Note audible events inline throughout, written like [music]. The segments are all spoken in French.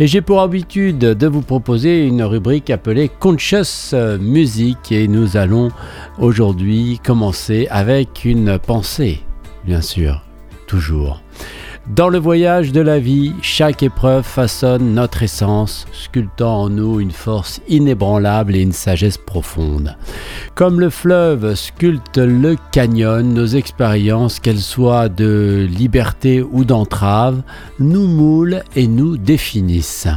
Et j'ai pour habitude de vous proposer une rubrique appelée Conscious Music et nous allons aujourd'hui commencer avec une pensée, bien sûr, toujours. Dans le voyage de la vie, chaque épreuve façonne notre essence, sculptant en nous une force inébranlable et une sagesse profonde. Comme le fleuve sculpte le canyon, nos expériences, qu'elles soient de liberté ou d'entrave, nous moulent et nous définissent.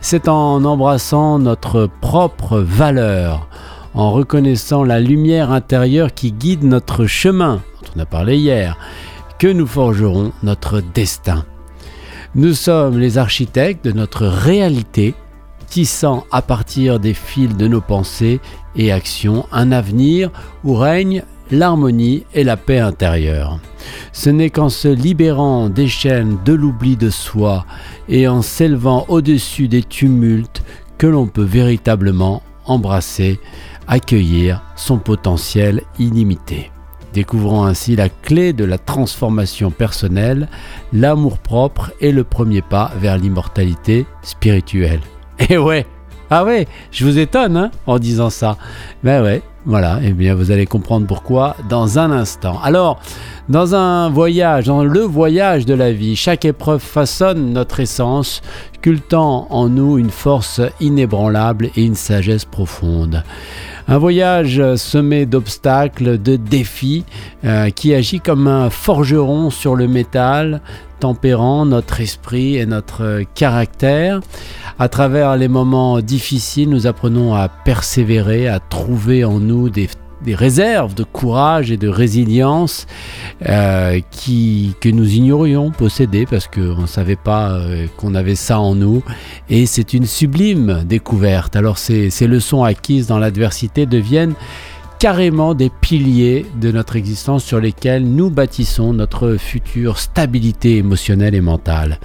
C'est en embrassant notre propre valeur, en reconnaissant la lumière intérieure qui guide notre chemin, dont on a parlé hier, que nous forgerons notre destin. Nous sommes les architectes de notre réalité, tissant à partir des fils de nos pensées et actions un avenir où règne l'harmonie et la paix intérieure. Ce n'est qu'en se libérant des chaînes de l'oubli de soi et en s'élevant au-dessus des tumultes que l'on peut véritablement embrasser, accueillir son potentiel illimité découvrant ainsi la clé de la transformation personnelle, l'amour-propre est le premier pas vers l'immortalité spirituelle. Et [laughs] eh ouais, ah ouais, je vous étonne hein, en disant ça. Ben ouais, voilà, eh bien vous allez comprendre pourquoi dans un instant. Alors, dans un voyage, dans le voyage de la vie, chaque épreuve façonne notre essence, cultant en nous une force inébranlable et une sagesse profonde. Un voyage semé d'obstacles, de défis, euh, qui agit comme un forgeron sur le métal, tempérant notre esprit et notre caractère. À travers les moments difficiles, nous apprenons à persévérer, à trouver en nous des des réserves de courage et de résilience euh, qui, que nous ignorions posséder parce qu'on ne savait pas euh, qu'on avait ça en nous. Et c'est une sublime découverte. Alors ces, ces leçons acquises dans l'adversité deviennent carrément des piliers de notre existence sur lesquels nous bâtissons notre future stabilité émotionnelle et mentale.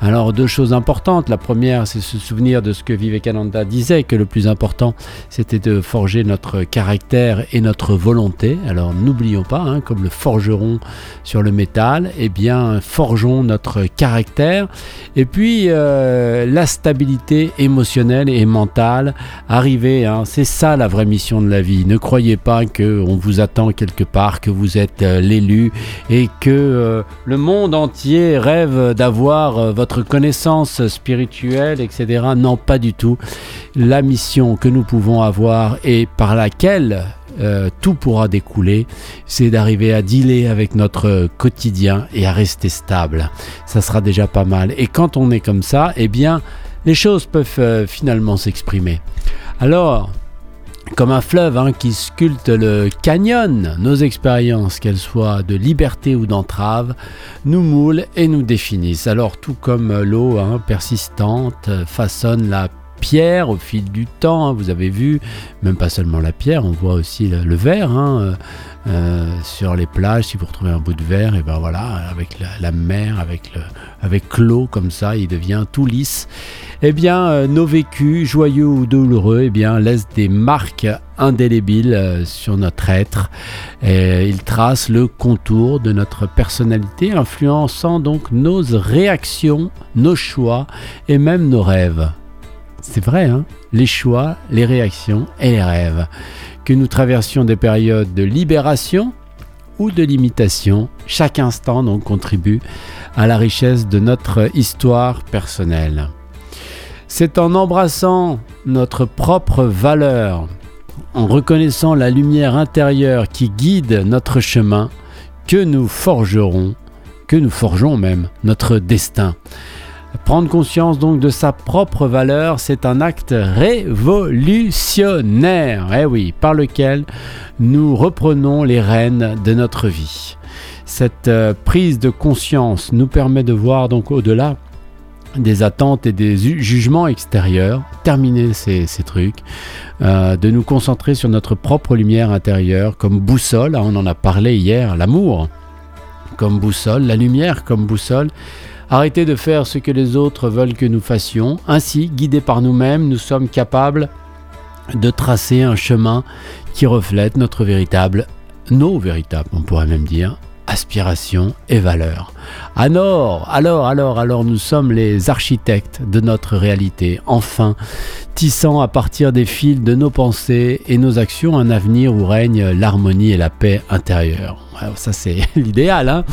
Alors deux choses importantes. La première, c'est se souvenir de ce que Vivekananda disait, que le plus important, c'était de forger notre caractère et notre volonté. Alors n'oublions pas, hein, comme le forgeron sur le métal, eh bien forgeons notre caractère. Et puis euh, la stabilité émotionnelle et mentale, arriver, hein, c'est ça la vraie mission de la vie. Ne croyez pas qu'on vous attend quelque part, que vous êtes euh, l'élu et que euh, le monde entier rêve d'avoir euh, votre connaissance spirituelle, etc. Non, pas du tout. La mission que nous pouvons avoir et par laquelle tout pourra découler, c'est d'arriver à dealer avec notre quotidien et à rester stable. Ça sera déjà pas mal. Et quand on est comme ça, eh bien, les choses peuvent finalement s'exprimer. Alors, comme un fleuve hein, qui sculpte le canyon, nos expériences, qu'elles soient de liberté ou d'entrave, nous moulent et nous définissent. Alors tout comme l'eau hein, persistante façonne la pierre au fil du temps, hein, vous avez vu, même pas seulement la pierre, on voit aussi le, verre. Euh, euh, sur les plages, si vous retrouvez un bout de verre, et ben voilà, avec la, mer, avec le, avec l'eau comme ça, il devient tout lisse. Eh bien, euh, nos vécus, joyeux ou douloureux, eh bien, laissent des marques indélébiles sur notre être. Ils tracent le contour de notre personnalité, influençant donc nos réactions, nos choix et même nos rêves. C'est vrai, hein les choix, les réactions et les rêves que nous traversions des périodes de libération ou de limitation, chaque instant contribue à la richesse de notre histoire personnelle. C'est en embrassant notre propre valeur, en reconnaissant la lumière intérieure qui guide notre chemin, que nous forgerons, que nous forgeons même notre destin. Prendre conscience donc de sa propre valeur, c'est un acte révolutionnaire, eh par lequel nous reprenons les rênes de notre vie. Cette euh, prise de conscience nous permet de voir donc au-delà des attentes et des jugements extérieurs, terminer ces, trucs, euh, de nous concentrer sur notre propre lumière intérieure comme boussole, on en a parlé hier, l'amour comme boussole, la lumière comme boussole, Arrêtez de faire ce que les autres veulent que nous fassions. Ainsi, guidés par nous-mêmes, nous sommes capables de tracer un chemin qui reflète notre véritable, nos véritables, on pourrait même dire, aspiration et valeur. Alors, alors, alors, alors, nous sommes les architectes de notre réalité, enfin, tissant à partir des fils de nos pensées et nos actions un avenir où règne l'harmonie et la paix intérieure. ça, c'est [laughs] l'idéal. Hein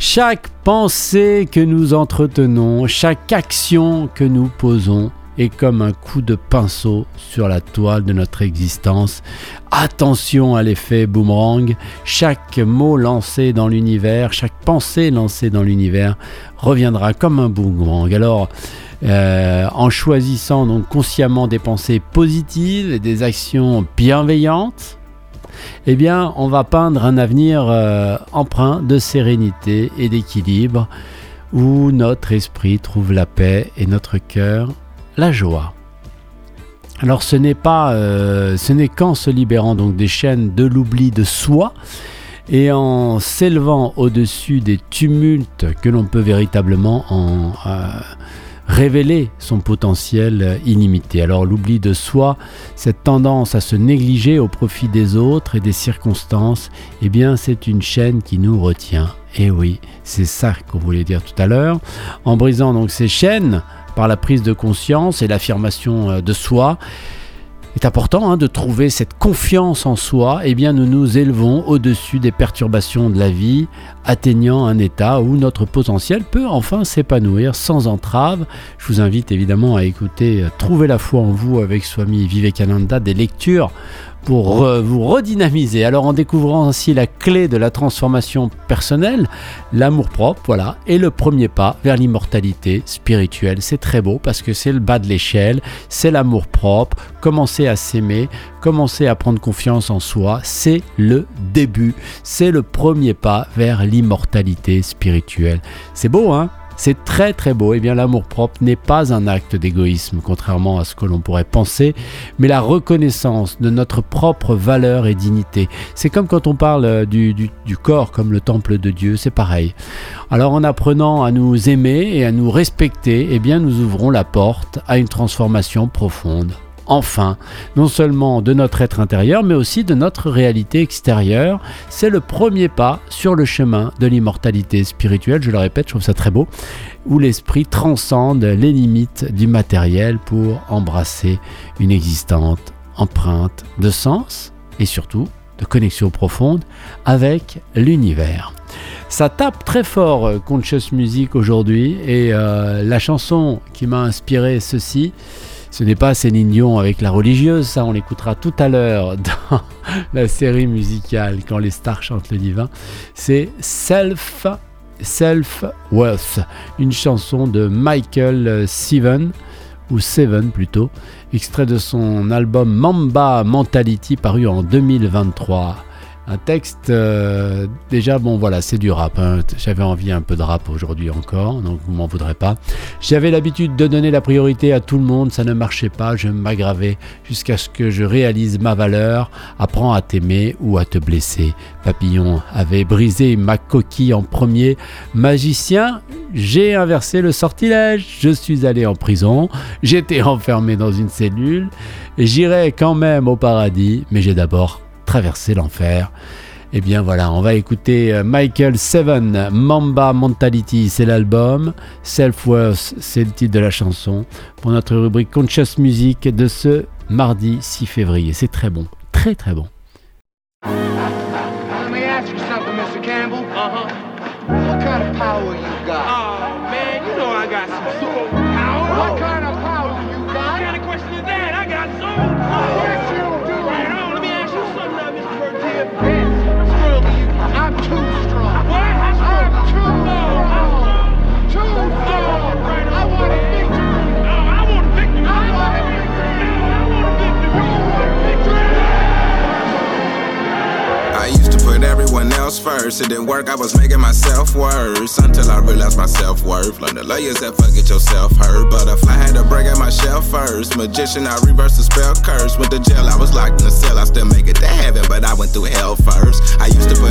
chaque pensée que nous entretenons, chaque action que nous posons, est comme un coup de pinceau sur la toile de notre existence. Attention à l'effet boomerang. Chaque mot lancé dans l'univers, chaque pensée lancée dans l'univers reviendra comme un boomerang. Alors, euh, en choisissant donc consciemment des pensées positives et des actions bienveillantes, eh bien, on va peindre un avenir euh, empreint de sérénité et d'équilibre où notre esprit trouve la paix et notre cœur la joie. Alors ce n'est pas, euh, ce n'est qu'en se libérant donc des chaînes de l'oubli de soi et en s'élevant au-dessus des tumultes que l'on peut véritablement en euh, révéler son potentiel illimité. Alors l'oubli de soi, cette tendance à se négliger au profit des autres et des circonstances, eh bien c'est une chaîne qui nous retient. Et oui, c'est ça qu'on voulait dire tout à l'heure. En brisant donc ces chaînes, par la prise de conscience et l'affirmation euh, de soi. est important hein, de trouver cette confiance en soi, eh bien nous nous élevons au-dessus des perturbations de la vie, atteignant un état où notre potentiel peut enfin s'épanouir sans entrave. Je vous invite évidemment à écouter euh, Trouver la foi en vous avec Swami Vivekananda, des lectures pour vous redynamiser. Alors en découvrant ainsi la clé de la transformation personnelle, l'amour propre, voilà, est le premier pas vers l'immortalité spirituelle. C'est très beau parce que c'est le bas de l'échelle, c'est l'amour propre, commencer à s'aimer, commencer à prendre confiance en soi, c'est le début, c'est le premier pas vers l'immortalité spirituelle. C'est beau, hein? C'est très très beau. Et eh bien l'amour propre n'est pas un acte d'égoïsme, contrairement à ce que l'on pourrait penser, mais la reconnaissance de notre propre valeur et dignité. C'est comme quand on parle euh, du, du corps comme le temple de Dieu, c'est pareil. Alors en apprenant à nous aimer et à nous respecter, eh bien nous ouvrons la porte à une transformation profonde enfin, non seulement de notre être intérieur, mais aussi de notre réalité extérieure. C'est le premier pas sur le chemin de l'immortalité spirituelle, je le répète, je trouve ça très beau, où l'esprit transcende les limites du matériel pour embrasser une existence empreinte de sens et surtout de connexion profonde avec l'univers. Ça tape très fort euh, Conscious Music aujourd'hui et euh, la chanson qui m'a inspiré ceci, ce n'est pas Céline Dion avec la religieuse, ça on l'écoutera tout à l'heure [laughs] dans la série musicale quand les stars chantent le divin. C'est Self Self Worth, une chanson de Michael Seven ou Seven plutôt, extrait de son album Mamba Mentality paru en 2023. Un texte, euh, déjà, bon voilà, c'est du rap. Hein. J'avais envie un peu de rap aujourd'hui encore, donc vous m'en voudrez pas. J'avais l'habitude de donner la priorité à tout le monde, ça ne marchait pas, je m'aggravais jusqu'à ce que je réalise ma valeur. Apprends à t'aimer ou à te blesser. Papillon avait brisé ma coquille en premier. Magicien, j'ai inversé le sortilège. Je suis allé en prison, j'étais [laughs] enfermé dans une cellule. J'irai quand même au paradis, mais j'ai d'abord traverser l'enfer. Eh bien voilà, on va écouter euh, Michael Seven, Mamba Mentality, c'est l'album, Self-Worth, c'est le titre de la chanson, pour notre rubrique Conscious Music de ce mardi 6 février. C'est très bon, très très bon. First. It didn't work, I was making myself worse. Until I realized my self worth. Learn the layers that forget yourself hurt. Butterfly had to break out my shell first. Magician, I reversed the spell curse. Went to jail, I was locked in the cell. I still make it to heaven, but I went through hell first. I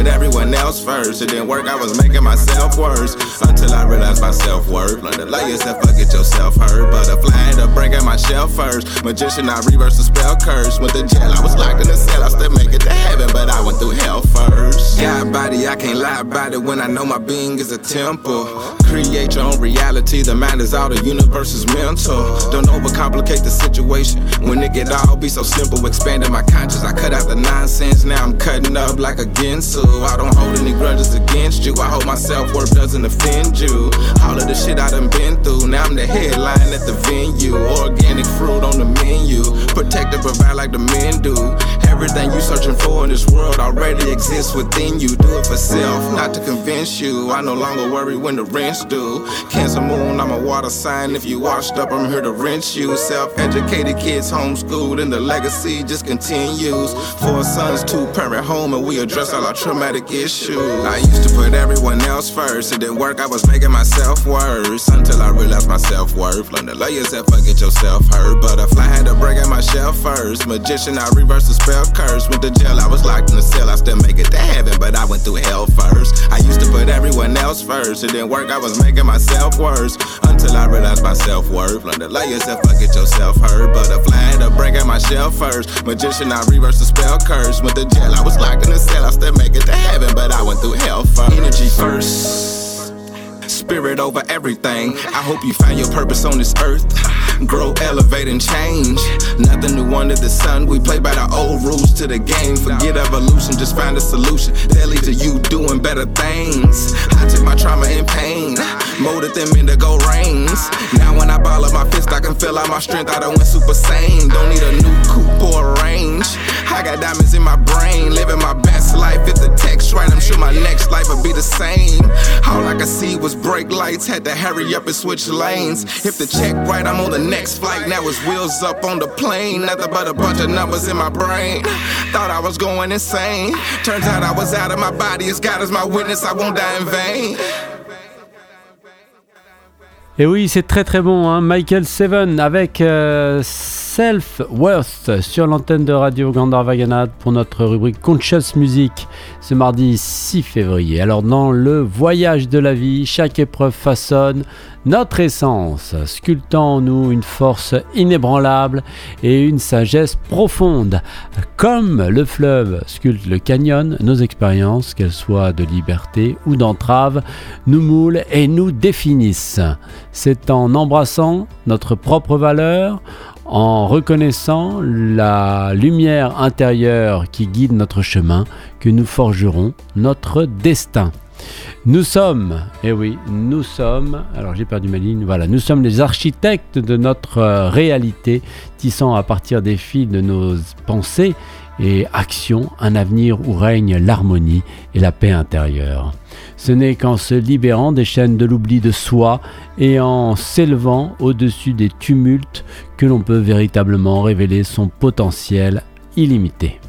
everyone else first. It didn't work, I was making myself worse. Until I realized my self worth. Learn the layers that forget yourself hurt. Butterfly had to break out my myself first. Magician, I reverse the spell curse. Went to jail, I was locked in the cell. I still make it to heaven, but I went through hell first. God body, I can't lie about it when I know my being is a temple. Create your own reality, the mind is all, the universe is mental. Don't overcomplicate the situation. When it get all be so simple, expanding my conscience. I cut out the nonsense, now I'm cutting up like a Ginsu. I don't hold any grudges against you. I hope my self worth doesn't offend you. All of the shit I done been through, now I'm the headline at the venue. Organic fruit on the menu. Protect and provide like the men do. Everything you searching for in this world already exists within you. Do it for self, not to convince you. I no longer worry when the rents due. Cancer moon, I'm a water sign. If you washed up, I'm here to rinse you. Self educated kids homeschooled, and the legacy just continues. Four sons, two parent home, and we address all our traumatic I used to put everyone else first. It didn't work, I was making myself worse. Until I realized my self worth. Learn to love yourself, forget yourself hurt. Butterfly had to break out my shell first. Magician, I reversed the spell curse. Went to jail, I was locked in the cell. I still make it to heaven, but I went through hell first. I used to put everyone else first. It didn't work, I was making myself worse. Until I realized my self worth. Learn to love yourself, forget yourself hurt. Butterfly had to break out my shell first. Magician, I reversed the spell curse. Went to jail, I was locked in the cell. I still make it to heaven, but I went through hell first. Energy first spirit over everything. I hope you find your purpose on this earth. Grow, elevate, and change. Nothing under the sun. We play by the old rules to the game. Forget evolution, just find a solution that leads to you doing better things. I took my trauma and pain, molded them into gold rings. Now when I ball up my fist, I can feel all my strength. I done went super sane. Don't need a new coupe or a range. I got diamonds in my brain, living my best life. If the text right, I'm sure my next life will be the same. See was brake lights, had to hurry up and switch lanes. If the check right, I'm on the next flight. Now it's wheels up on the plane. Nothing but a bunch of numbers in my brain. [sighs] Thought I was going insane. Turns out I was out of my body. As God is my witness, I won't die in vain. Et oui, c'est très très bon, hein. Michael Seven avec euh, Self Worth sur l'antenne de Radio Gandharvaganad pour notre rubrique Conscious Music ce mardi 6 février. Alors dans le voyage de la vie, chaque épreuve façonne notre essence, sculptant en nous une force inébranlable et une sagesse profonde. Comme le fleuve sculpte le canyon, nos expériences, qu'elles soient de liberté ou d'entrave, nous moulent et nous définissent. C'est en embrassant notre propre valeur, en reconnaissant la lumière intérieure qui guide notre chemin que nous forgerons notre destin. Nous sommes, eh oui, nous sommes, alors j'ai perdu ma ligne, voilà, nous sommes les architectes de notre euh, réalité, tissant à partir des fils de nos pensées et actions un avenir où règne l'harmonie et la paix intérieure. Ce n'est qu'en se libérant des chaînes de l'oubli de soi et en s'élevant au-dessus des tumultes que l'on peut véritablement révéler son potentiel illimité.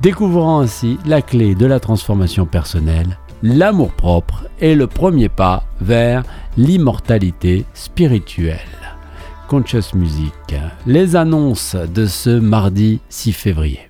Découvrant ainsi la clé de la transformation personnelle, l'amour-propre est le premier pas vers l'immortalité spirituelle. Conscious Music, les annonces de ce mardi 6 février.